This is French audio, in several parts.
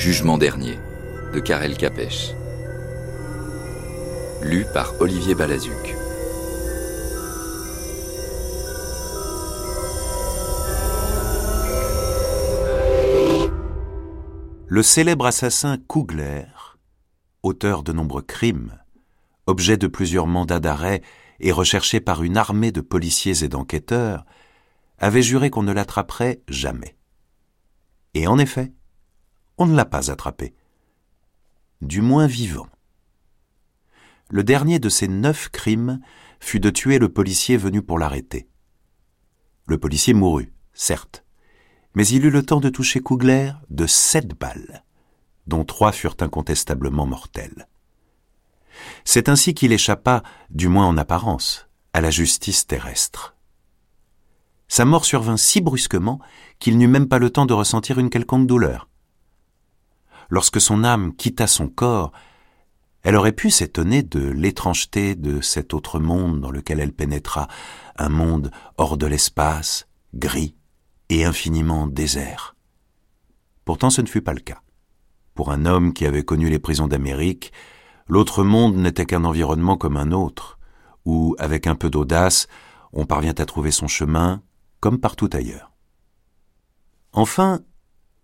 jugement dernier de Karel Capèche. Lu par Olivier Balazuc. Le célèbre assassin Kugler, auteur de nombreux crimes, objet de plusieurs mandats d'arrêt et recherché par une armée de policiers et d'enquêteurs, avait juré qu'on ne l'attraperait jamais. Et en effet, on ne l'a pas attrapé. Du moins vivant. Le dernier de ces neuf crimes fut de tuer le policier venu pour l'arrêter. Le policier mourut, certes, mais il eut le temps de toucher Kugler de sept balles, dont trois furent incontestablement mortelles. C'est ainsi qu'il échappa, du moins en apparence, à la justice terrestre. Sa mort survint si brusquement qu'il n'eut même pas le temps de ressentir une quelconque douleur. Lorsque son âme quitta son corps, elle aurait pu s'étonner de l'étrangeté de cet autre monde dans lequel elle pénétra, un monde hors de l'espace, gris, et infiniment désert. Pourtant ce ne fut pas le cas. Pour un homme qui avait connu les prisons d'Amérique, l'autre monde n'était qu'un environnement comme un autre, où, avec un peu d'audace, on parvient à trouver son chemin, comme partout ailleurs. Enfin,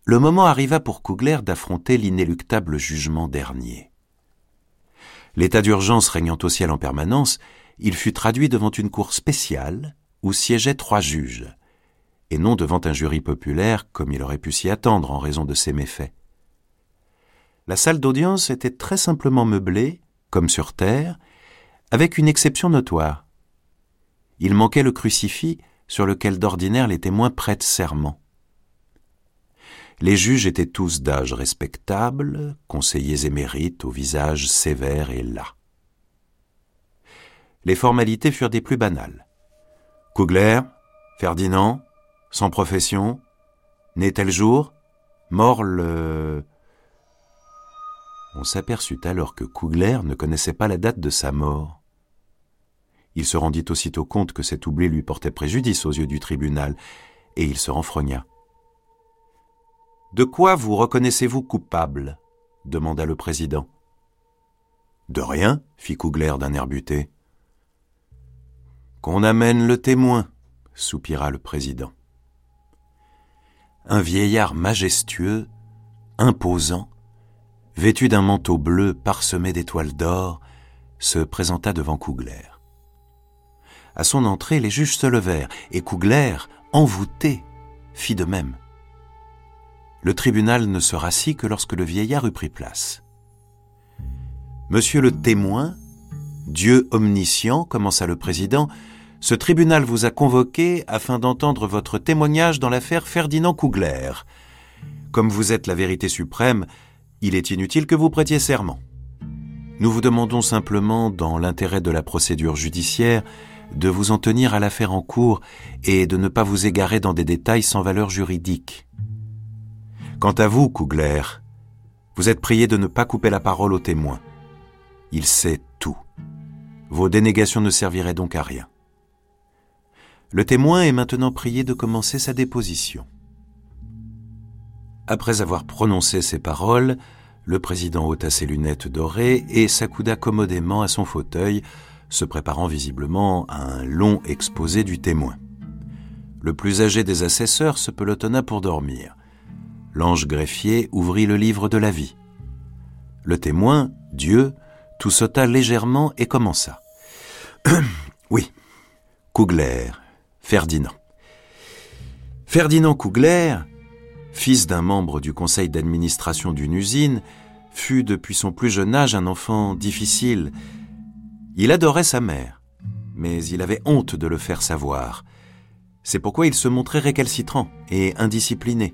le moment arriva pour Kugler d'affronter l'inéluctable jugement dernier. L'état d'urgence régnant au ciel en permanence, il fut traduit devant une cour spéciale où siégeaient trois juges, et non devant un jury populaire comme il aurait pu s'y attendre en raison de ses méfaits. La salle d'audience était très simplement meublée, comme sur terre, avec une exception notoire. Il manquait le crucifix sur lequel d'ordinaire les témoins prêtent serment. Les juges étaient tous d'âge respectable, conseillers émérites au visage sévère et las. Les formalités furent des plus banales. Kugler, Ferdinand, sans profession, né tel jour, mort le... On s'aperçut alors que Kugler ne connaissait pas la date de sa mort. Il se rendit aussitôt compte que cet oubli lui portait préjudice aux yeux du tribunal, et il se renfrogna. De quoi vous reconnaissez-vous coupable demanda le président. De rien, fit Kugler d'un air buté. Qu'on amène le témoin, soupira le président un vieillard majestueux, imposant, vêtu d'un manteau bleu parsemé d'étoiles d'or, se présenta devant Kugler. À son entrée, les juges se levèrent, et Kugler, envoûté, fit de même. Le tribunal ne se rassit que lorsque le vieillard eut pris place. Monsieur le témoin, Dieu omniscient, commença le président, ce tribunal vous a convoqué afin d'entendre votre témoignage dans l'affaire Ferdinand Kugler. Comme vous êtes la vérité suprême, il est inutile que vous prêtiez serment. Nous vous demandons simplement, dans l'intérêt de la procédure judiciaire, de vous en tenir à l'affaire en cours et de ne pas vous égarer dans des détails sans valeur juridique. Quant à vous, Kugler, vous êtes prié de ne pas couper la parole au témoin. Il sait tout. Vos dénégations ne serviraient donc à rien. Le témoin est maintenant prié de commencer sa déposition. Après avoir prononcé ces paroles, le président ôta ses lunettes dorées et s'accouda commodément à son fauteuil, se préparant visiblement à un long exposé du témoin. Le plus âgé des assesseurs se pelotonna pour dormir. L'ange greffier ouvrit le livre de la vie. Le témoin, Dieu, tout sauta légèrement et commença. oui, Kugler, Ferdinand. Ferdinand Kugler, fils d'un membre du conseil d'administration d'une usine, fut depuis son plus jeune âge un enfant difficile. Il adorait sa mère, mais il avait honte de le faire savoir. C'est pourquoi il se montrait récalcitrant et indiscipliné.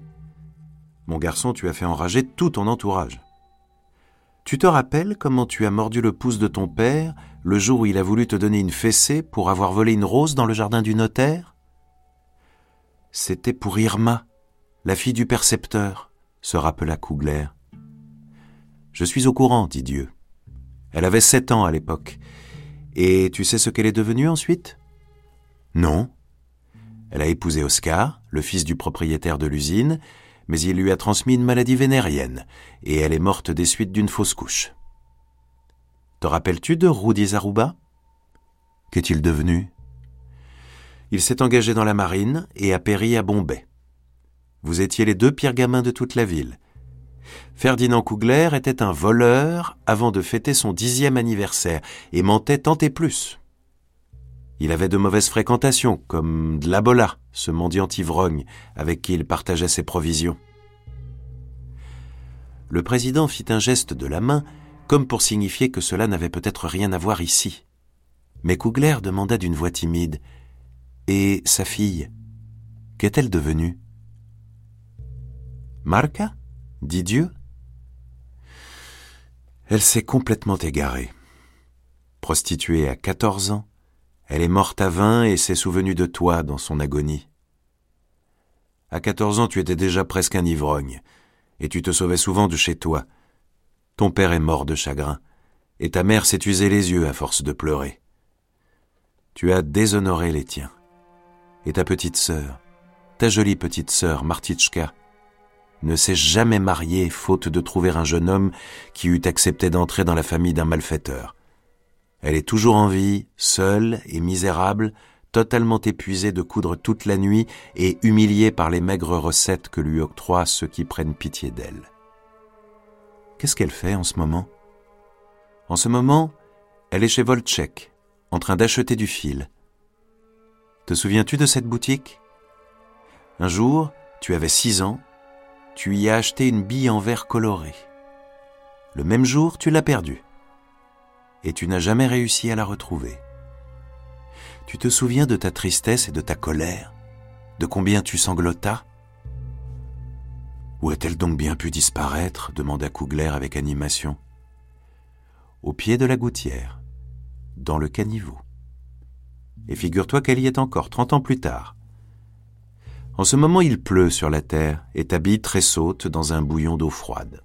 Mon garçon, tu as fait enrager tout ton entourage. Tu te rappelles comment tu as mordu le pouce de ton père le jour où il a voulu te donner une fessée pour avoir volé une rose dans le jardin du notaire? C'était pour Irma, la fille du percepteur, se rappela Kugler. Je suis au courant, dit Dieu. Elle avait sept ans à l'époque. Et tu sais ce qu'elle est devenue ensuite? Non. Elle a épousé Oscar, le fils du propriétaire de l'usine, mais il lui a transmis une maladie vénérienne, et elle est morte des suites d'une fausse couche. Te rappelles-tu de Rudy Zaruba? Qu'est-il devenu? Il s'est engagé dans la marine et a péri à Bombay. Vous étiez les deux pires gamins de toute la ville. Ferdinand Kugler était un voleur avant de fêter son dixième anniversaire et mentait tant et plus. Il avait de mauvaises fréquentations, comme Dlabola, ce mendiant ivrogne avec qui il partageait ses provisions. Le président fit un geste de la main, comme pour signifier que cela n'avait peut-être rien à voir ici. Mais Kugler demanda d'une voix timide Et sa fille Qu'est-elle devenue Marca dit Dieu. Elle s'est complètement égarée. Prostituée à quatorze ans, elle est morte à vingt et s'est souvenue de toi dans son agonie. À quatorze ans, tu étais déjà presque un ivrogne, et tu te sauvais souvent de chez toi. Ton père est mort de chagrin, et ta mère s'est usé les yeux à force de pleurer. Tu as déshonoré les tiens. Et ta petite sœur, ta jolie petite sœur, Martichka, ne s'est jamais mariée faute de trouver un jeune homme qui eût accepté d'entrer dans la famille d'un malfaiteur. Elle est toujours en vie, seule et misérable, totalement épuisée de coudre toute la nuit et humiliée par les maigres recettes que lui octroient ceux qui prennent pitié d'elle. Qu'est-ce qu'elle fait en ce moment? En ce moment, elle est chez Volchek, en train d'acheter du fil. Te souviens-tu de cette boutique? Un jour, tu avais six ans, tu y as acheté une bille en verre coloré. Le même jour, tu l'as perdue. Et tu n'as jamais réussi à la retrouver. Tu te souviens de ta tristesse et de ta colère De combien tu sanglotas? Où a-t-elle donc bien pu disparaître? demanda Cougler avec animation. Au pied de la gouttière, dans le caniveau. Et figure-toi qu'elle y est encore trente ans plus tard. En ce moment, il pleut sur la terre et ta bille tressaute dans un bouillon d'eau froide.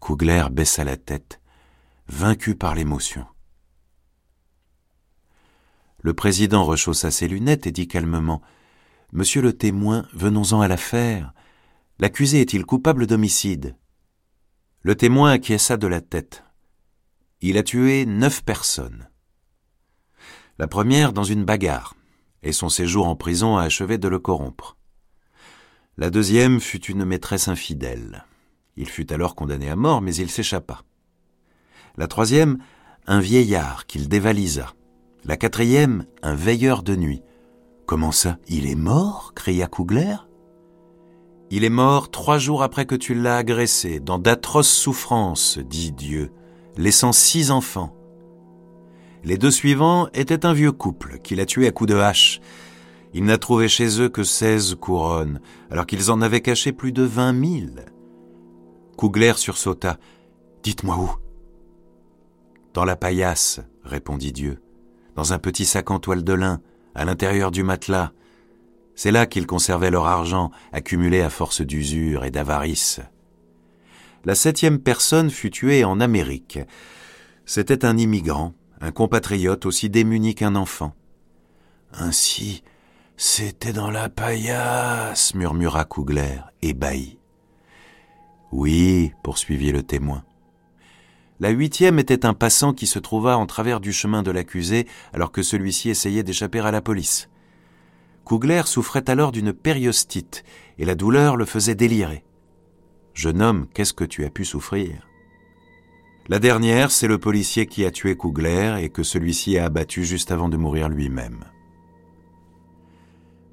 Kugler baissa la tête, vaincu par l'émotion. Le président rechaussa ses lunettes et dit calmement Monsieur le témoin, venons-en à l'affaire. L'accusé est-il coupable d'homicide? Le témoin acquiesça de la tête. Il a tué neuf personnes. La première dans une bagarre et son séjour en prison a achevé de le corrompre. La deuxième fut une maîtresse infidèle. Il fut alors condamné à mort, mais il s'échappa. La troisième, un vieillard qu'il dévalisa. La quatrième, un veilleur de nuit. Comment ça Il est mort? cria Cougler. Il est mort trois jours après que tu l'as agressé, dans d'atroces souffrances, dit Dieu, laissant six enfants. Les deux suivants étaient un vieux couple qu'il a tué à coups de hache. Il n'a trouvé chez eux que seize couronnes, alors qu'ils en avaient caché plus de vingt mille. Cougler sursauta. Dites-moi où? Dans la paillasse, répondit Dieu, dans un petit sac en toile de lin, à l'intérieur du matelas. C'est là qu'ils conservaient leur argent, accumulé à force d'usure et d'avarice. La septième personne fut tuée en Amérique. C'était un immigrant, un compatriote aussi démuni qu'un enfant. Ainsi, c'était dans la paillasse, murmura Cougler, ébahi. Oui, poursuivit le témoin. La huitième était un passant qui se trouva en travers du chemin de l'accusé alors que celui-ci essayait d'échapper à la police. Cougler souffrait alors d'une périostite et la douleur le faisait délirer. Jeune homme, qu'est-ce que tu as pu souffrir? La dernière, c'est le policier qui a tué Cougler et que celui-ci a abattu juste avant de mourir lui-même.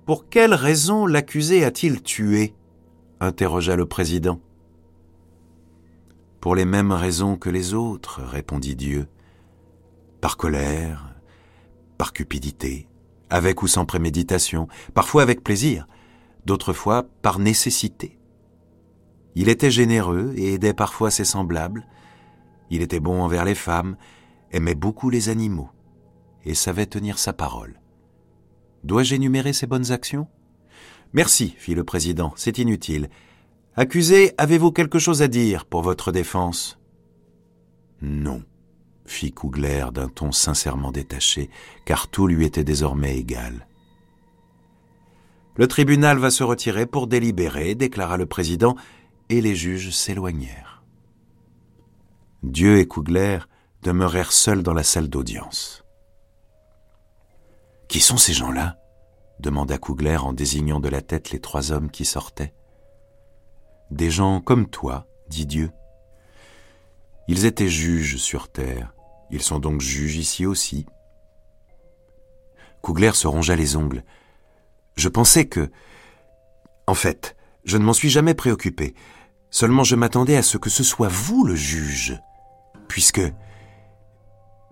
Pour quelle raison l'accusé a-t-il tué? interrogea le président. Pour les mêmes raisons que les autres, répondit Dieu. Par colère, par cupidité, avec ou sans préméditation, parfois avec plaisir, d'autres fois par nécessité. Il était généreux et aidait parfois ses semblables, il était bon envers les femmes, aimait beaucoup les animaux, et savait tenir sa parole. Dois-je énumérer ses bonnes actions? Merci, fit le président, c'est inutile. Accusé, avez-vous quelque chose à dire pour votre défense? Non, fit Cougler d'un ton sincèrement détaché, car tout lui était désormais égal. Le tribunal va se retirer pour délibérer, déclara le président, et les juges s'éloignèrent. Dieu et Cougler demeurèrent seuls dans la salle d'audience. Qui sont ces gens-là? demanda Cougler en désignant de la tête les trois hommes qui sortaient. Des gens comme toi, dit Dieu. Ils étaient juges sur terre, ils sont donc juges ici aussi. Cougler se rongea les ongles. Je pensais que... En fait, je ne m'en suis jamais préoccupé. Seulement je m'attendais à ce que ce soit vous le juge. Puisque...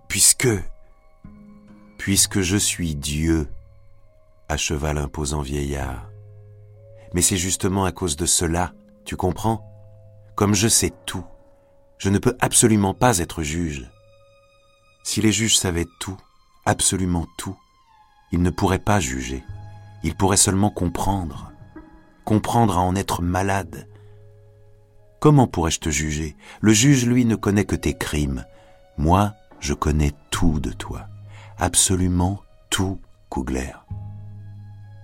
Puisque... Puisque je suis Dieu, acheva l'imposant vieillard. Mais c'est justement à cause de cela, tu comprends? Comme je sais tout, je ne peux absolument pas être juge. Si les juges savaient tout, absolument tout, ils ne pourraient pas juger. Ils pourraient seulement comprendre. Comprendre à en être malade. Comment pourrais-je te juger? Le juge, lui, ne connaît que tes crimes. Moi, je connais tout de toi. Absolument tout, Cougler.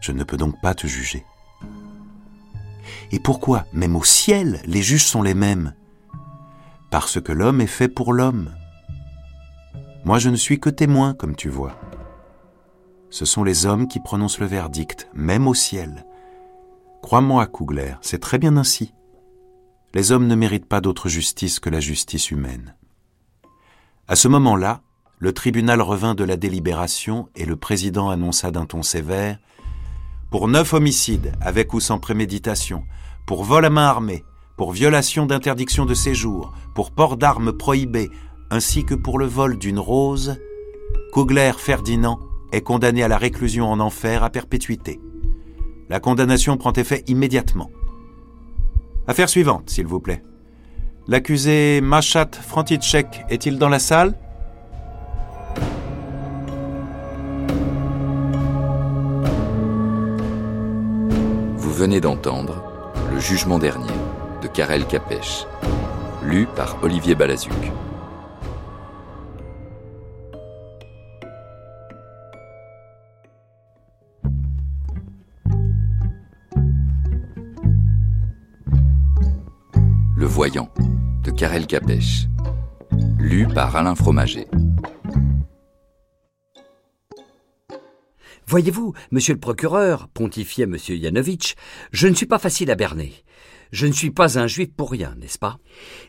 Je ne peux donc pas te juger. Et pourquoi, même au ciel, les juges sont les mêmes? Parce que l'homme est fait pour l'homme. Moi, je ne suis que témoin, comme tu vois. Ce sont les hommes qui prononcent le verdict, même au ciel. Crois-moi, Cougler, c'est très bien ainsi. Les hommes ne méritent pas d'autre justice que la justice humaine. À ce moment-là, le tribunal revint de la délibération et le président annonça d'un ton sévère Pour neuf homicides, avec ou sans préméditation, pour vol à main armée, pour violation d'interdiction de séjour, pour port d'armes prohibées, ainsi que pour le vol d'une rose, Kugler Ferdinand est condamné à la réclusion en enfer à perpétuité. La condamnation prend effet immédiatement. Affaire suivante, s'il vous plaît. L'accusé Machat Frantichek est-il dans la salle? Venez d'entendre Le jugement dernier de Karel Capèche, lu par Olivier Balazuc. Le Voyant de Karel Capèche. Lu par Alain Fromager. Voyez-vous, monsieur le procureur, pontifiait monsieur Yanovitch, je ne suis pas facile à berner. Je ne suis pas un juif pour rien, n'est-ce pas?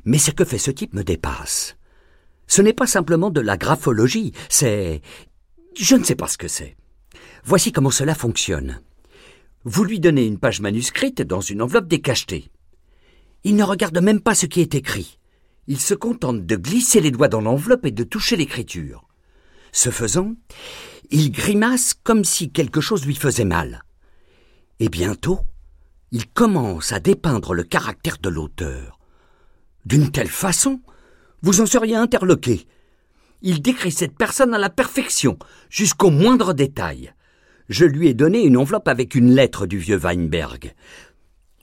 Mais ce que fait ce type me dépasse. Ce n'est pas simplement de la graphologie, c'est. Je ne sais pas ce que c'est. Voici comment cela fonctionne. Vous lui donnez une page manuscrite dans une enveloppe décachetée. Il ne regarde même pas ce qui est écrit. Il se contente de glisser les doigts dans l'enveloppe et de toucher l'écriture. Ce faisant, il grimace comme si quelque chose lui faisait mal. Et bientôt, il commence à dépeindre le caractère de l'auteur. D'une telle façon, vous en seriez interloqué. Il décrit cette personne à la perfection, jusqu'au moindre détail. Je lui ai donné une enveloppe avec une lettre du vieux Weinberg.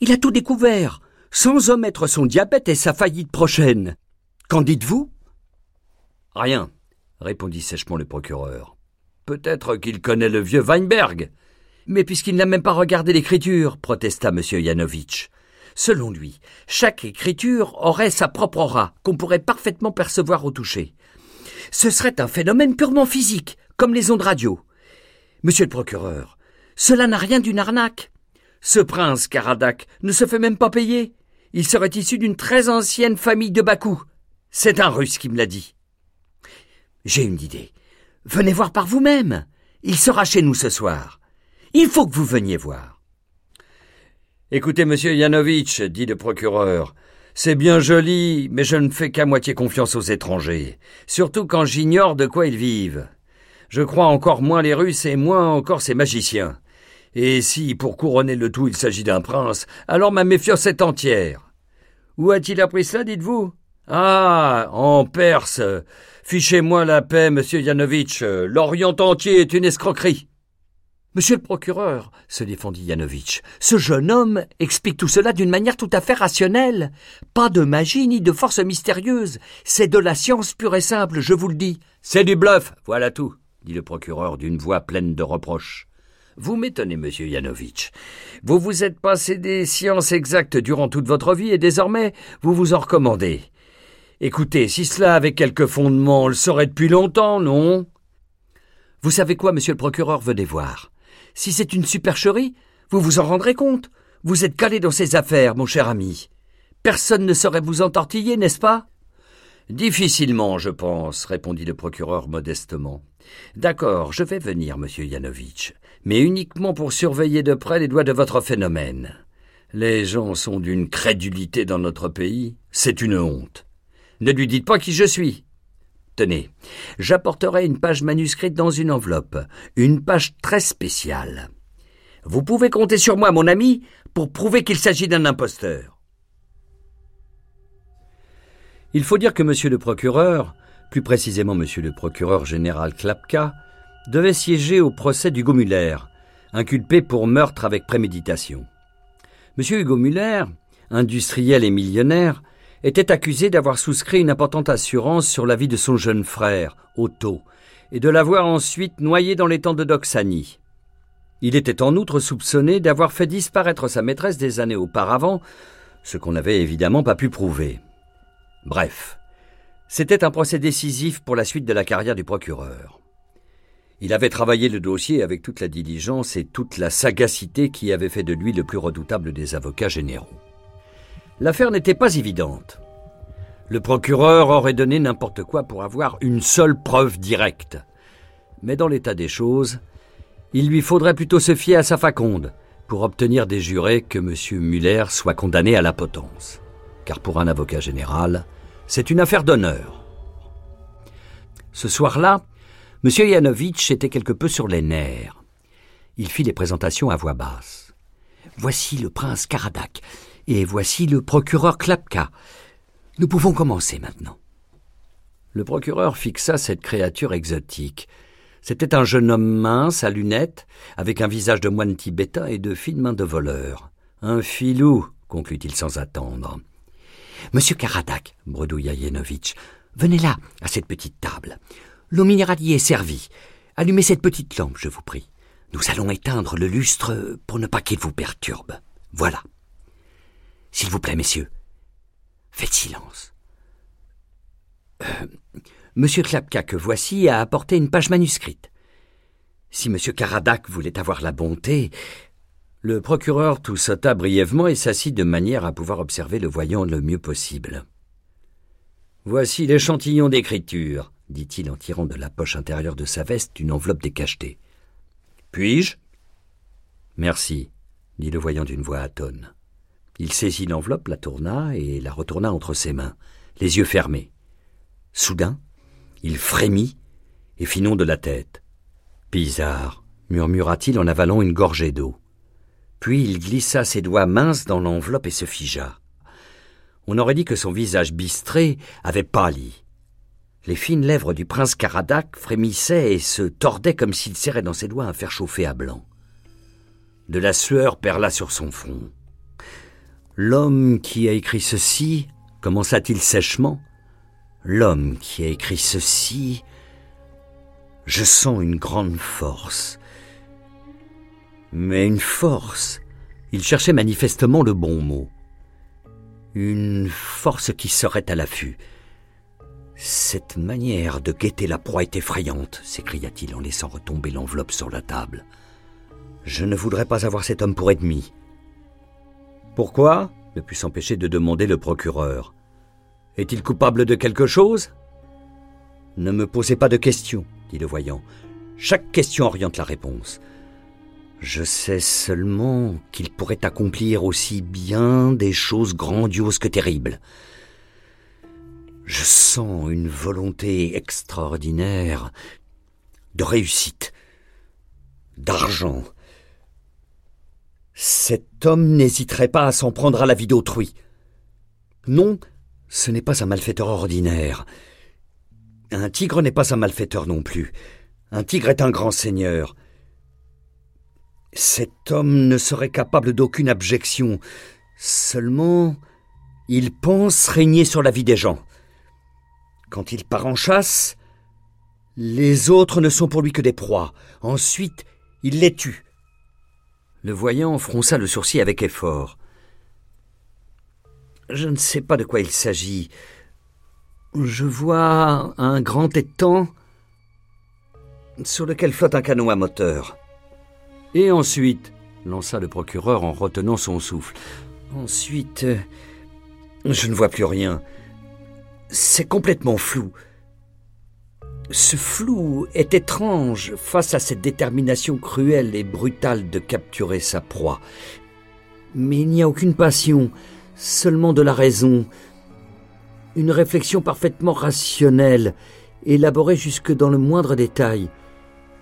Il a tout découvert, sans omettre son diabète et sa faillite prochaine. Qu'en dites-vous? Rien, répondit sèchement le procureur. Peut-être qu'il connaît le vieux Weinberg. Mais puisqu'il n'a même pas regardé l'écriture, protesta M. Yanovitch. Selon lui, chaque écriture aurait sa propre aura, qu'on pourrait parfaitement percevoir au toucher. Ce serait un phénomène purement physique, comme les ondes radio. Monsieur le procureur, cela n'a rien d'une arnaque. Ce prince Karadak ne se fait même pas payer. Il serait issu d'une très ancienne famille de Bakou. C'est un russe qui me l'a dit. J'ai une idée. Venez voir par vous-même. Il sera chez nous ce soir. Il faut que vous veniez voir. Écoutez, monsieur Yanovitch, dit le procureur, c'est bien joli, mais je ne fais qu'à moitié confiance aux étrangers, surtout quand j'ignore de quoi ils vivent. Je crois encore moins les Russes et moins encore ces magiciens. Et si, pour couronner le tout, il s'agit d'un prince, alors ma méfiance est entière. Où a-t-il appris cela, dites-vous? Ah, en Perse. Fichez-moi la paix, monsieur Yanovitch. L'Orient entier est une escroquerie. Monsieur le procureur, se défendit Yanovitch, ce jeune homme explique tout cela d'une manière tout à fait rationnelle. Pas de magie ni de force mystérieuse. C'est de la science pure et simple, je vous le dis. C'est du bluff, voilà tout, dit le procureur d'une voix pleine de reproches. Vous m'étonnez, monsieur Yanovitch. Vous vous êtes passé des sciences exactes durant toute votre vie et désormais vous vous en recommandez. Écoutez, si cela avait quelques fondements, on le saurait depuis longtemps, non? Vous savez quoi, monsieur le procureur, venez voir. Si c'est une supercherie, vous vous en rendrez compte. Vous êtes calé dans ces affaires, mon cher ami. Personne ne saurait vous entortiller, n'est-ce pas? Difficilement, je pense, répondit le procureur modestement. D'accord, je vais venir, monsieur Yanovitch, mais uniquement pour surveiller de près les doigts de votre phénomène. Les gens sont d'une crédulité dans notre pays, c'est une honte. Ne lui dites pas qui je suis. Tenez, j'apporterai une page manuscrite dans une enveloppe, une page très spéciale. Vous pouvez compter sur moi, mon ami, pour prouver qu'il s'agit d'un imposteur. Il faut dire que monsieur le procureur, plus précisément monsieur le procureur général Klapka, devait siéger au procès d'Hugo Muller, inculpé pour meurtre avec préméditation. Monsieur Hugo Muller, industriel et millionnaire, était accusé d'avoir souscrit une importante assurance sur la vie de son jeune frère, Otto, et de l'avoir ensuite noyé dans l'étang de Doxanie. Il était en outre soupçonné d'avoir fait disparaître sa maîtresse des années auparavant, ce qu'on n'avait évidemment pas pu prouver. Bref, c'était un procès décisif pour la suite de la carrière du procureur. Il avait travaillé le dossier avec toute la diligence et toute la sagacité qui avait fait de lui le plus redoutable des avocats généraux. L'affaire n'était pas évidente. Le procureur aurait donné n'importe quoi pour avoir une seule preuve directe. Mais dans l'état des choses, il lui faudrait plutôt se fier à sa faconde pour obtenir des jurés que M. Muller soit condamné à la potence. Car pour un avocat général, c'est une affaire d'honneur. Ce soir-là, M. Yanovitch était quelque peu sur les nerfs. Il fit les présentations à voix basse. Voici le prince Karadak, et voici le procureur Klapka. Nous pouvons commencer maintenant. Le procureur fixa cette créature exotique. C'était un jeune homme mince, à lunettes, avec un visage de moine tibétain et de fines mains de voleur. Un filou, conclut-il sans attendre. Monsieur Karadak, bredouilla Yenovitch, venez là, à cette petite table. L'eau minérale y est servie. Allumez cette petite lampe, je vous prie. Nous allons éteindre le lustre pour ne pas qu'il vous perturbe. Voilà. S'il vous plaît, messieurs, faites silence. Euh, Monsieur Klapka, que voici, a apporté une page manuscrite. Si Monsieur Karadak voulait avoir la bonté. Le procureur toussota brièvement et s'assit de manière à pouvoir observer le voyant le mieux possible. Voici l'échantillon d'écriture, dit-il en tirant de la poche intérieure de sa veste une enveloppe décachetée. Puis-je? Merci, dit le voyant d'une voix atone. Il saisit l'enveloppe, la tourna et la retourna entre ses mains, les yeux fermés. Soudain, il frémit et fit non de la tête. Bizarre, murmura-t-il en avalant une gorgée d'eau. Puis il glissa ses doigts minces dans l'enveloppe et se figea. On aurait dit que son visage bistré avait pâli. Les fines lèvres du prince Caradac frémissaient et se tordaient comme s'il serrait dans ses doigts un fer chauffé à blanc. De la sueur perla sur son front. L'homme qui a écrit ceci, commença-t-il sèchement, l'homme qui a écrit ceci, je sens une grande force. Mais une force, il cherchait manifestement le bon mot. Une force qui serait à l'affût. Cette manière de guetter la proie est effrayante, s'écria-t-il en laissant retomber l'enveloppe sur la table. Je ne voudrais pas avoir cet homme pour ennemi. Pourquoi ne put s'empêcher de demander le procureur. Est-il coupable de quelque chose? Ne me posez pas de questions, dit le voyant. Chaque question oriente la réponse. Je sais seulement qu'il pourrait accomplir aussi bien des choses grandioses que terribles. Je sens une volonté extraordinaire de réussite, d'argent, cet homme n'hésiterait pas à s'en prendre à la vie d'autrui. Non, ce n'est pas un malfaiteur ordinaire. Un tigre n'est pas un malfaiteur non plus. Un tigre est un grand seigneur. Cet homme ne serait capable d'aucune abjection. Seulement, il pense régner sur la vie des gens. Quand il part en chasse, les autres ne sont pour lui que des proies. Ensuite, il les tue Le voyant fronça le sourcil avec effort. Je ne sais pas de quoi il s'agit. Je vois un grand étang sur lequel flotte un canot à moteur. Et ensuite, lança le procureur en retenant son souffle. Ensuite, je ne vois plus rien. C'est complètement flou. Ce flou est étrange face à cette détermination cruelle et brutale de capturer sa proie. Mais il n'y a aucune passion, seulement de la raison. Une réflexion parfaitement rationnelle, élaborée jusque dans le moindre détail,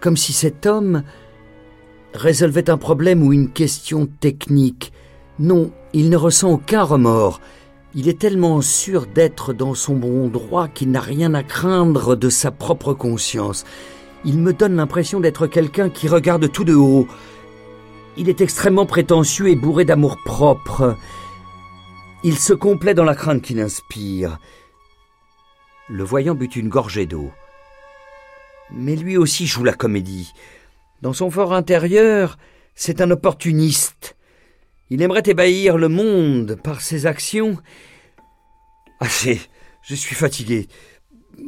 comme si cet homme résolvait un problème ou une question technique. Non, il ne ressent aucun remords. Il est tellement sûr d'être dans son bon droit qu'il n'a rien à craindre de sa propre conscience. Il me donne l'impression d'être quelqu'un qui regarde tout de haut. Il est extrêmement prétentieux et bourré d'amour propre. Il se complaît dans la crainte qu'il inspire. Le voyant but une gorgée d'eau. Mais lui aussi joue la comédie. Dans son fort intérieur, c'est un opportuniste. Il aimerait ébahir le monde par ses actions. Assez, je suis fatigué.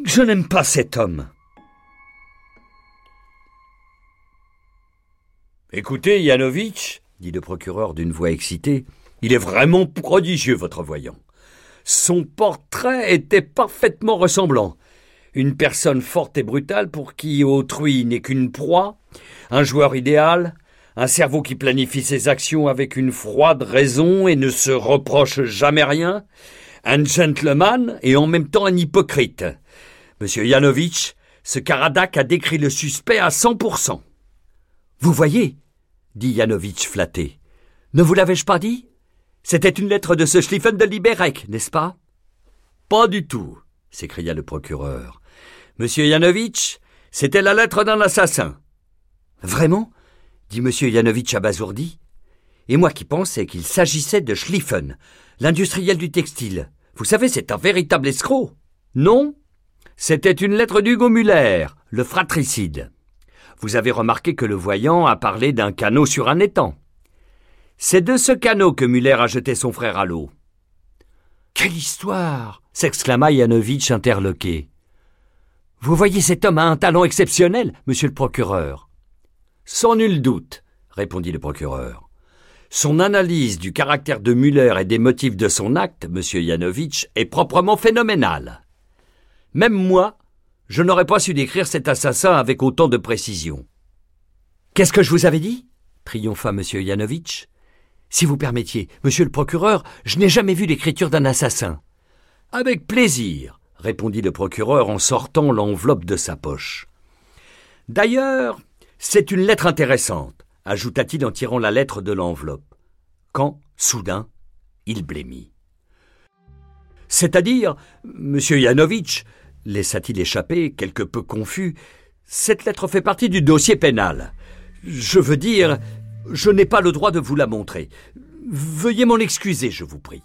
Je n'aime pas cet homme. Écoutez, Yanovitch, dit le procureur d'une voix excitée, il est vraiment prodigieux, votre voyant. Son portrait était parfaitement ressemblant. Une personne forte et brutale pour qui autrui n'est qu'une proie, un joueur idéal, un cerveau qui planifie ses actions avec une froide raison et ne se reproche jamais rien, un gentleman et en même temps un hypocrite. Monsieur Yanovitch, ce Karadak a décrit le suspect à cent pour cent. Vous voyez, dit Yanovitch flatté. Ne vous l'avais-je pas dit? C'était une lettre de ce Schlieffen de Liberec, n'est-ce pas? Pas du tout, s'écria le procureur. Monsieur Yanovitch, c'était la lettre d'un assassin. Vraiment? Dit M. Yanovitch abasourdi. Et moi qui pensais qu'il s'agissait de Schlieffen, l'industriel du textile. Vous savez, c'est un véritable escroc. Non, c'était une lettre d'Hugo Muller, le fratricide. Vous avez remarqué que le voyant a parlé d'un canot sur un étang. C'est de ce canot que Muller a jeté son frère à l'eau. Quelle histoire s'exclama Yanovitch interloqué. Vous voyez, cet homme a un talent exceptionnel, monsieur le procureur. Sans nul doute, répondit le procureur. Son analyse du caractère de Muller et des motifs de son acte, monsieur Yanovitch, est proprement phénoménale. Même moi, je n'aurais pas su décrire cet assassin avec autant de précision. Qu'est-ce que je vous avais dit? triompha M. Yanovitch. Si vous permettiez, monsieur le procureur, je n'ai jamais vu l'écriture d'un assassin. Avec plaisir, répondit le procureur en sortant l'enveloppe de sa poche. D'ailleurs, c'est une lettre intéressante, ajouta-t-il en tirant la lettre de l'enveloppe, quand, soudain, il blêmit. C'est-à-dire, monsieur Yanovitch, laissa-t-il échapper, quelque peu confus, cette lettre fait partie du dossier pénal. Je veux dire, je n'ai pas le droit de vous la montrer. Veuillez m'en excuser, je vous prie.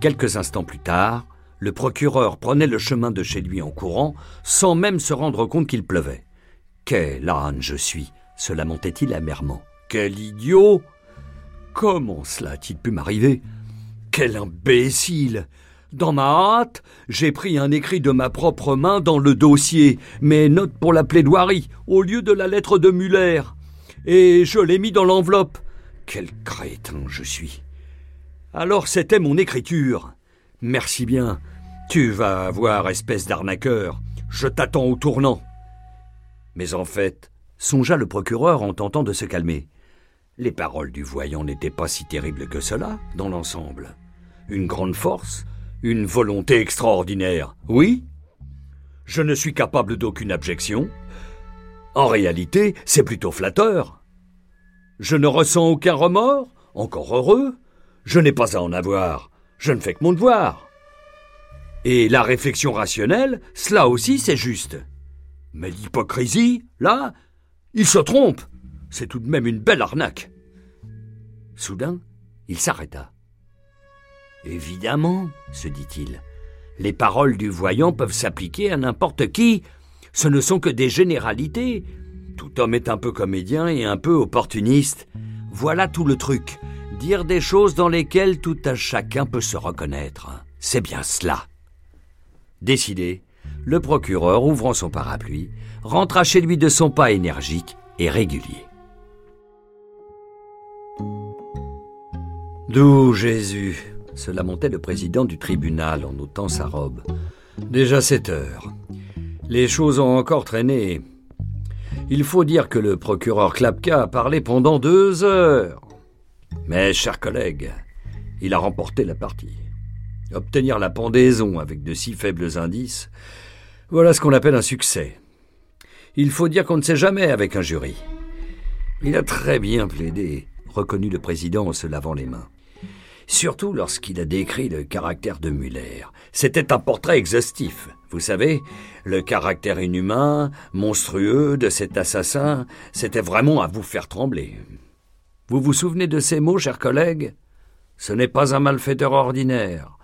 Quelques instants plus tard, le procureur prenait le chemin de chez lui en courant, sans même se rendre compte qu'il pleuvait. Quel âne je suis se lamentait-il amèrement. Quel idiot Comment cela a-t-il pu m'arriver? Quel imbécile Dans ma hâte, j'ai pris un écrit de ma propre main dans le dossier, mes notes pour la plaidoirie, au lieu de la lettre de Muller. Et je l'ai mis dans l'enveloppe. Quel crétin je suis. Alors c'était mon écriture. Merci bien. Tu vas voir, espèce d'arnaqueur? Je t'attends au tournant. Mais en fait, songea le procureur en tentant de se calmer. Les paroles du voyant n'étaient pas si terribles que cela, dans l'ensemble. Une grande force, une volonté extraordinaire, oui? Je ne suis capable d'aucune abjection. En réalité, c'est plutôt flatteur. Je ne ressens aucun remords, encore heureux. Je n'ai pas à en avoir. Je ne fais que mon devoir. Et la réflexion rationnelle, cela aussi c'est juste. Mais l'hypocrisie, là, il se trompe. C'est tout de même une belle arnaque. Soudain, il s'arrêta. Évidemment, se dit-il, les paroles du voyant peuvent s'appliquer à n'importe qui. Ce ne sont que des généralités. Tout homme est un peu comédien et un peu opportuniste. Voilà tout le truc. Dire des choses dans lesquelles tout un chacun peut se reconnaître. C'est bien cela. Décidé, le procureur, ouvrant son parapluie, rentra chez lui de son pas énergique et régulier. D'où Jésus? Se lamentait le président du tribunal en ôtant sa robe. Déjà sept heures. Les choses ont encore traîné. Il faut dire que le procureur Klapka a parlé pendant deux heures. Mais, chers collègues, il a remporté la partie. Obtenir la pendaison avec de si faibles indices, voilà ce qu'on appelle un succès. Il faut dire qu'on ne sait jamais avec un jury. Il a très bien plaidé, reconnut le président en se lavant les mains surtout lorsqu'il a décrit le caractère de Muller. C'était un portrait exhaustif. Vous savez, le caractère inhumain, monstrueux de cet assassin, c'était vraiment à vous faire trembler. Vous vous souvenez de ces mots, chers collègues? Ce n'est pas un malfaiteur ordinaire.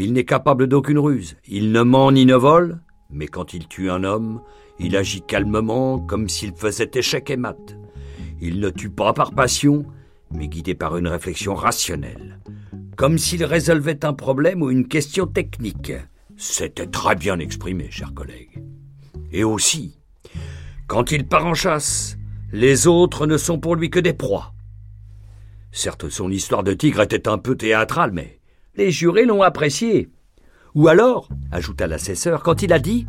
Il n'est capable d'aucune ruse. Il ne ment ni ne vole, mais quand il tue un homme, il agit calmement comme s'il faisait échec et mat. Il ne tue pas par passion, mais guidé par une réflexion rationnelle, comme s'il résolvait un problème ou une question technique. C'était très bien exprimé, chers collègues. Et aussi, quand il part en chasse, les autres ne sont pour lui que des proies. Certes, son histoire de tigre était un peu théâtrale, mais les jurés l'ont apprécié. Ou alors, ajouta l'assesseur, quand il a dit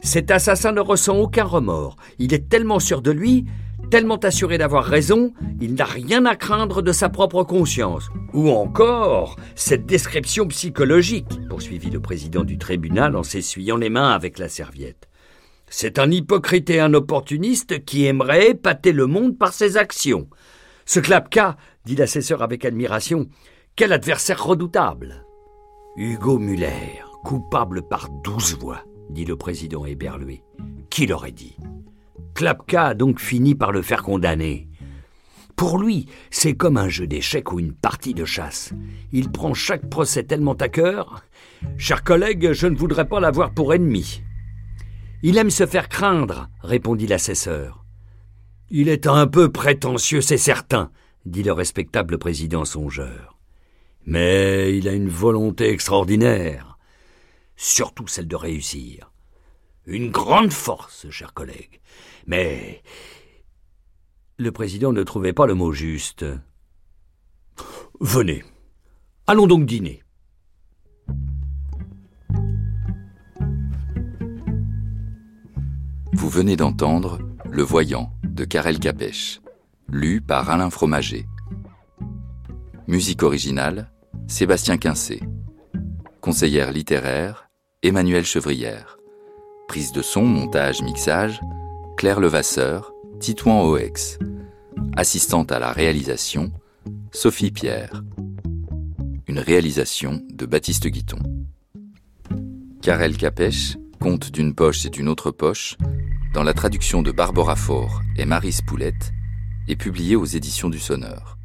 Cet assassin ne ressent aucun remords, il est tellement sûr de lui Tellement assuré d'avoir raison, il n'a rien à craindre de sa propre conscience. Ou encore, cette description psychologique, poursuivit le président du tribunal en s'essuyant les mains avec la serviette. C'est un hypocrite et un opportuniste qui aimerait épater le monde par ses actions. Ce Klapka, dit l'assesseur avec admiration, quel adversaire redoutable. Hugo Muller, coupable par douze voix, dit le président éberlué. Qui l'aurait dit? Klapka a donc fini par le faire condamner. Pour lui, c'est comme un jeu d'échecs ou une partie de chasse. Il prend chaque procès tellement à cœur. Chers collègues, je ne voudrais pas l'avoir pour ennemi. Il aime se faire craindre, répondit l'assesseur. Il est un peu prétentieux, c'est certain, dit le respectable président songeur. Mais il a une volonté extraordinaire, surtout celle de réussir. Une grande force, chers collègues. Mais le président ne trouvait pas le mot juste. Venez. Allons donc dîner. Vous venez d'entendre Le Voyant de Karel Capèche, lu par Alain Fromager. Musique originale, Sébastien Quincé. Conseillère littéraire, Emmanuel Chevrière. Prise de son, montage, mixage, Claire Levasseur, Titouan Oex. Assistante à la réalisation, Sophie Pierre. Une réalisation de Baptiste Guiton. Karel Capèche, Conte d'une poche et d'une autre poche, dans la traduction de Barbara Faure et Marie Spoulette, est publié aux éditions du Sonneur.